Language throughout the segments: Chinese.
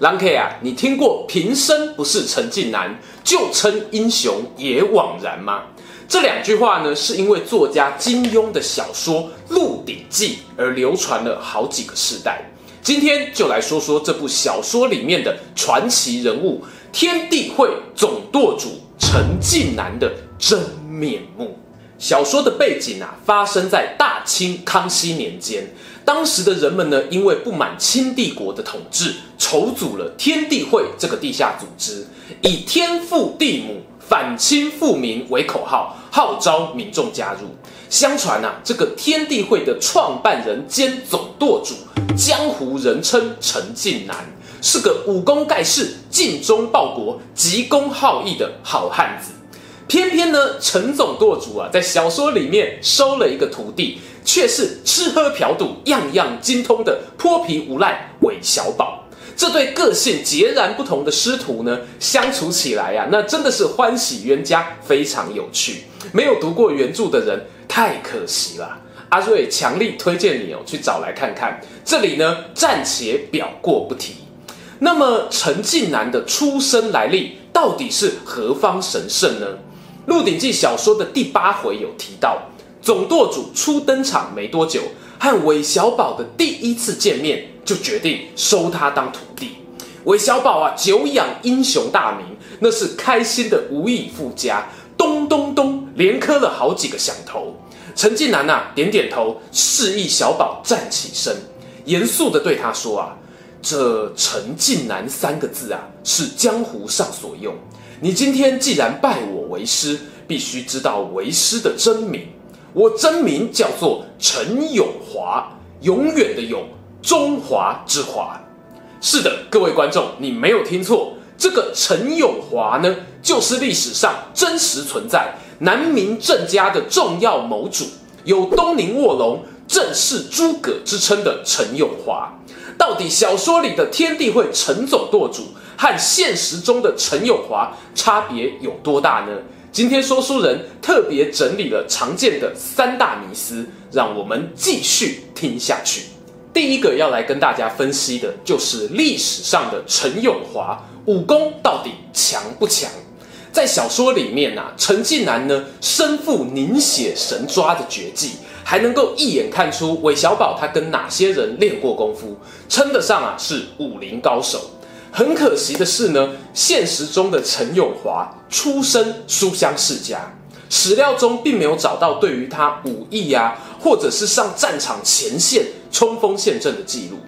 郎 K 啊，你听过“平生不是陈近南，就称英雄也枉然”吗？这两句话呢，是因为作家金庸的小说《鹿鼎记》而流传了好几个世代。今天就来说说这部小说里面的传奇人物——天地会总舵主陈近南的真面目。小说的背景啊，发生在大清康熙年间。当时的人们呢，因为不满清帝国的统治，筹组了天地会这个地下组织，以“天父地母，反清复明”为口号，号召民众加入。相传啊，这个天地会的创办人兼总舵主，江湖人称陈近南，是个武功盖世、尽忠报国、急公好义的好汉子。偏偏呢，陈总舵主啊，在小说里面收了一个徒弟，却是吃喝嫖赌样样精通的泼皮无赖韦小宝。这对个性截然不同的师徒呢，相处起来呀、啊，那真的是欢喜冤家，非常有趣。没有读过原著的人，太可惜了。阿瑞强力推荐你哦，去找来看看。这里呢，暂且表过不提。那么，陈近南的出身来历到底是何方神圣呢？《鹿鼎记》小说的第八回有提到，总舵主初登场没多久，和韦小宝的第一次见面就决定收他当徒弟。韦小宝啊，久仰英雄大名，那是开心的无以复加，咚咚咚连磕了好几个响头。陈近南啊，点点头，示意小宝站起身，严肃地对他说啊：“这陈近南三个字啊，是江湖上所用。”你今天既然拜我为师，必须知道为师的真名。我真名叫做陈永华，永远的永，中华之华。是的，各位观众，你没有听错，这个陈永华呢，就是历史上真实存在南明郑家的重要谋主，有东宁卧龙、郑氏诸葛之称的陈永华。到底小说里的天地会陈总舵主，和现实中的陈永华差别有多大呢？今天说书人特别整理了常见的三大迷思，让我们继续听下去。第一个要来跟大家分析的就是历史上的陈永华武功到底强不强？在小说里面啊，陈近南呢身负凝血神抓的绝技，还能够一眼看出韦小宝他跟哪些人练过功夫，称得上啊是武林高手。很可惜的是呢，现实中的陈永华出身书香世家，史料中并没有找到对于他武艺呀，或者是上战场前线冲锋陷阵的记录。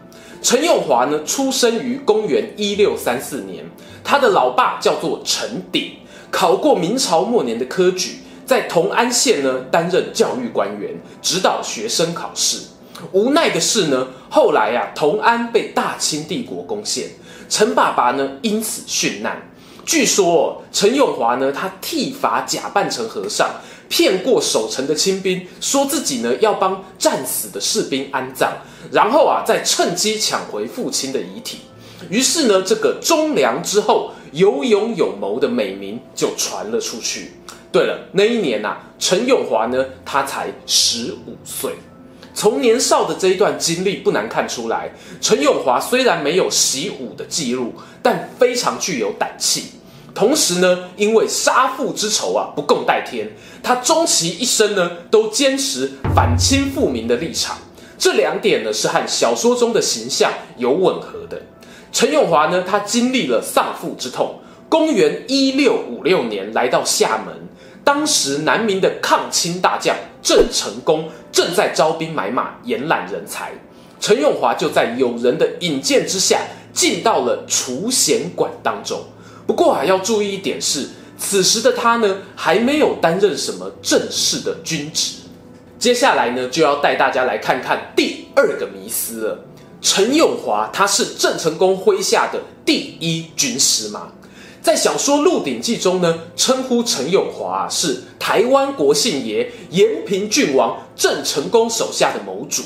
陈永华呢，出生于公元一六三四年，他的老爸叫做陈鼎，考过明朝末年的科举，在同安县呢担任教育官员，指导学生考试。无奈的是呢，后来呀，同安被大清帝国攻陷。陈爸爸呢，因此殉难。据说陈永华呢，他剃发假扮成和尚，骗过守城的清兵，说自己呢要帮战死的士兵安葬，然后啊再趁机抢回父亲的遗体。于是呢，这个忠良之后、有勇有谋的美名就传了出去。对了，那一年呐、啊，陈永华呢，他才十五岁。从年少的这一段经历不难看出来，陈永华虽然没有习武的记录，但非常具有胆气。同时呢，因为杀父之仇啊不共戴天，他终其一生呢都坚持反清复明的立场。这两点呢是和小说中的形象有吻合的。陈永华呢，他经历了丧父之痛，公元一六五六年来到厦门。当时南明的抗清大将郑成功正在招兵买马，延揽人才。陈永华就在友人的引荐之下，进到了储贤馆当中。不过啊，要注意一点是，此时的他呢，还没有担任什么正式的军职。接下来呢，就要带大家来看看第二个迷思了：陈永华他是郑成功麾下的第一军师吗？在小说《鹿鼎记》中呢，称呼陈永华是台湾国姓爷延平郡王郑成功手下的谋主。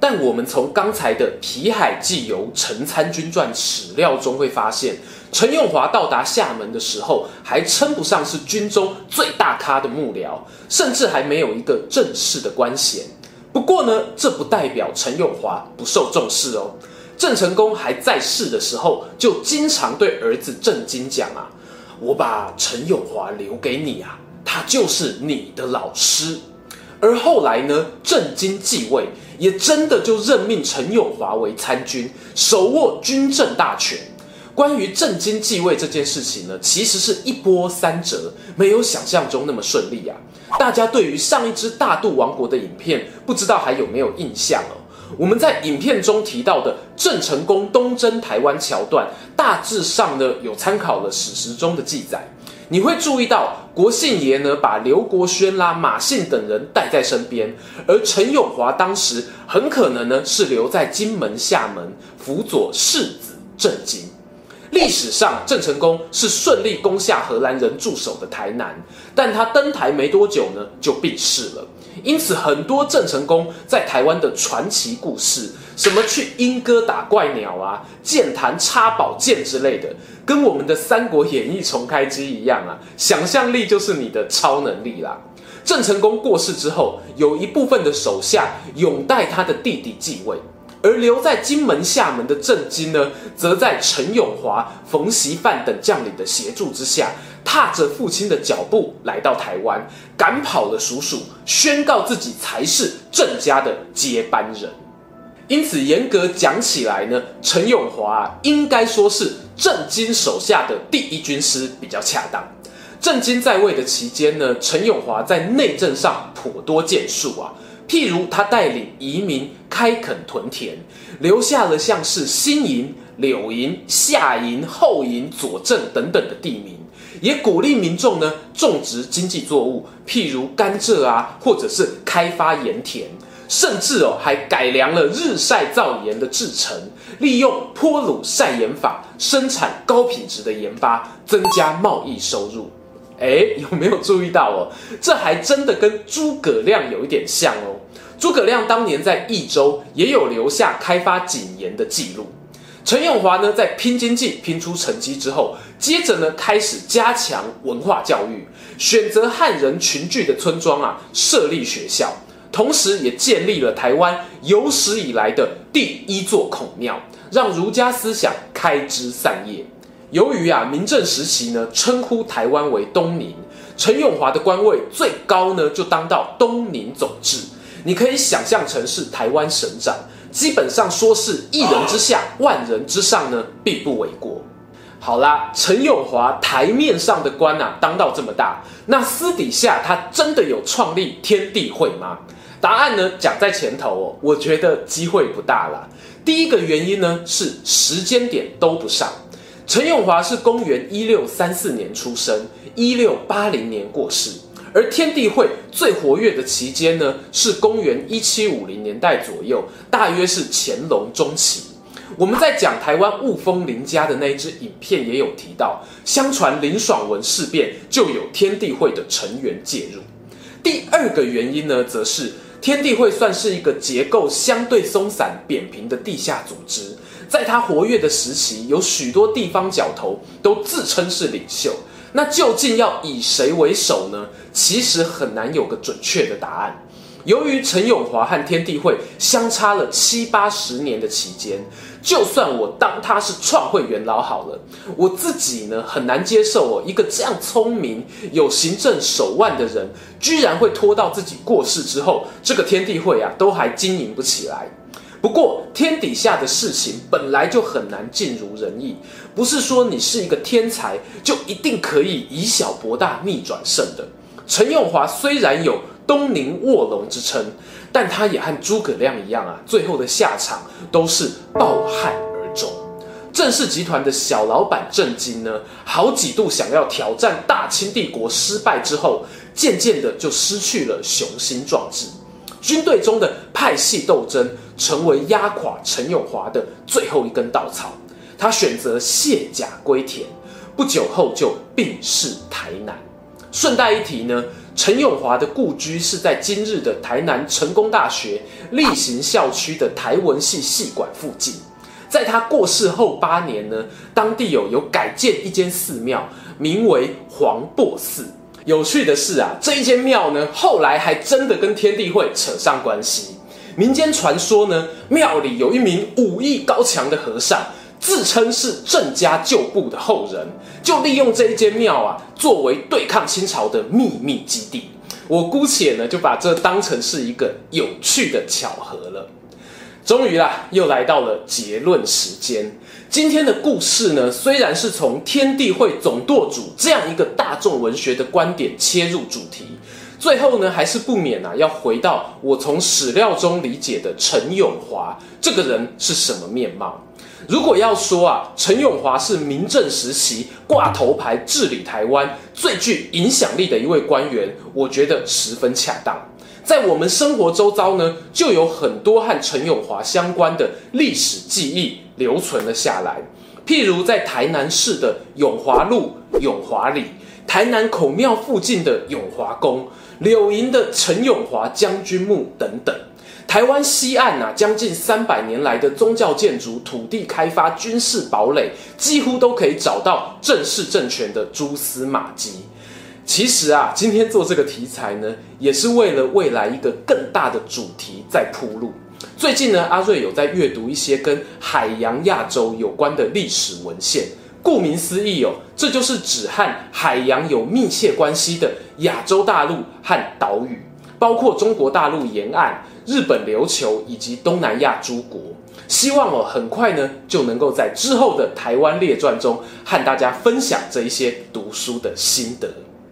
但我们从刚才的《皮海纪游陈参军传》史料中会发现，陈永华到达厦门的时候，还称不上是军中最大咖的幕僚，甚至还没有一个正式的官衔。不过呢，这不代表陈永华不受重视哦。郑成功还在世的时候，就经常对儿子郑经讲啊：“我把陈永华留给你啊，他就是你的老师。”而后来呢，郑经继位。也真的就任命陈永华为参军，手握军政大权。关于郑经继位这件事情呢，其实是一波三折，没有想象中那么顺利啊。大家对于上一支大肚王国的影片，不知道还有没有印象哦？我们在影片中提到的郑成功东征台湾桥段，大致上呢有参考了史实中的记载。你会注意到，国姓爷呢把刘国轩啦、马信等人带在身边，而陈永华当时很可能呢是留在金门、厦门辅佐世子郑经。历史上，郑成功是顺利攻下荷兰人驻守的台南，但他登台没多久呢就病逝了。因此，很多郑成功在台湾的传奇故事，什么去莺歌打怪鸟啊、剑潭插宝剑之类的。跟我们的《三国演义》重开机一样啊，想象力就是你的超能力啦。郑成功过世之后，有一部分的手下拥戴他的弟弟继位，而留在金门、厦门的郑经呢，则在陈永华、冯锡范等将领的协助之下，踏着父亲的脚步来到台湾，赶跑了叔叔，宣告自己才是郑家的接班人。因此，严格讲起来呢，陈永华啊，应该说是郑经手下的第一军师比较恰当。郑经在位的期间呢，陈永华在内政上颇多建树啊，譬如他带领移民开垦屯田，留下了像是新营、柳营、下营、后营、左镇等等的地名，也鼓励民众呢种植经济作物，譬如甘蔗啊，或者是开发盐田。甚至哦，还改良了日晒造盐的制程，利用泼卤晒盐法生产高品质的盐巴，增加贸易收入。哎，有没有注意到哦？这还真的跟诸葛亮有一点像哦。诸葛亮当年在益州也有留下开发井盐的记录。陈永华呢，在拼经济拼出成绩之后，接着呢开始加强文化教育，选择汉人群聚的村庄啊，设立学校。同时，也建立了台湾有史以来的第一座孔庙，让儒家思想开枝散叶。由于啊，明郑时期呢，称呼台湾为东宁，陈永华的官位最高呢，就当到东宁总治。你可以想象成是台湾省长，基本上说是一人之下，万人之上呢，并不为过。好啦，陈永华台面上的官啊，当到这么大，那私底下他真的有创立天地会吗？答案呢，讲在前头哦，我觉得机会不大啦。第一个原因呢，是时间点都不上。陈永华是公元一六三四年出生，一六八零年过世，而天地会最活跃的期间呢，是公元一七五零年代左右，大约是乾隆中期。我们在讲台湾雾峰林家的那一支影片也有提到，相传林爽文事变就有天地会的成员介入。第二个原因呢，则是。天地会算是一个结构相对松散、扁平的地下组织，在他活跃的时期，有许多地方角头都自称是领袖。那究竟要以谁为首呢？其实很难有个准确的答案。由于陈永华和天地会相差了七八十年的期间，就算我当他是创会元老好了，我自己呢很难接受哦，一个这样聪明、有行政手腕的人，居然会拖到自己过世之后，这个天地会啊都还经营不起来。不过天底下的事情本来就很难尽如人意，不是说你是一个天才就一定可以以小博大、逆转胜的。陈永华虽然有东宁卧龙之称，但他也和诸葛亮一样啊，最后的下场都是抱憾而终。郑氏集团的小老板郑经呢，好几度想要挑战大清帝国，失败之后，渐渐的就失去了雄心壮志。军队中的派系斗争，成为压垮陈永华的最后一根稻草。他选择卸甲归田。不久后就病逝台南。顺带一提呢，陈永华的故居是在今日的台南成功大学例行校区的台文系系馆附近。在他过世后八年呢，当地有有改建一间寺庙，名为黄檗寺。有趣的是啊，这一间庙呢，后来还真的跟天地会扯上关系。民间传说呢，庙里有一名武艺高强的和尚，自称是郑家旧部的后人，就利用这一间庙啊，作为对抗清朝的秘密基地。我姑且呢，就把这当成是一个有趣的巧合了。终于啦，又来到了结论时间。今天的故事呢，虽然是从天地会总舵主这样一个大众文学的观点切入主题，最后呢，还是不免啊，要回到我从史料中理解的陈永华这个人是什么面貌。如果要说啊，陈永华是明政时期挂头牌治理台湾最具影响力的一位官员，我觉得十分恰当。在我们生活周遭呢，就有很多和陈永华相关的历史记忆留存了下来。譬如在台南市的永华路永华里，台南孔庙附近的永华宫，柳营的陈永华将军墓等等。台湾西岸啊，将近三百年来的宗教建筑、土地开发、军事堡垒，几乎都可以找到郑氏政权的蛛丝马迹。其实啊，今天做这个题材呢，也是为了未来一个更大的主题在铺路。最近呢，阿瑞有在阅读一些跟海洋亚洲有关的历史文献。顾名思义哦，这就是指和海洋有密切关系的亚洲大陆和岛屿，包括中国大陆沿岸、日本琉球以及东南亚诸国。希望哦，很快呢就能够在之后的台湾列传中和大家分享这一些读书的心得。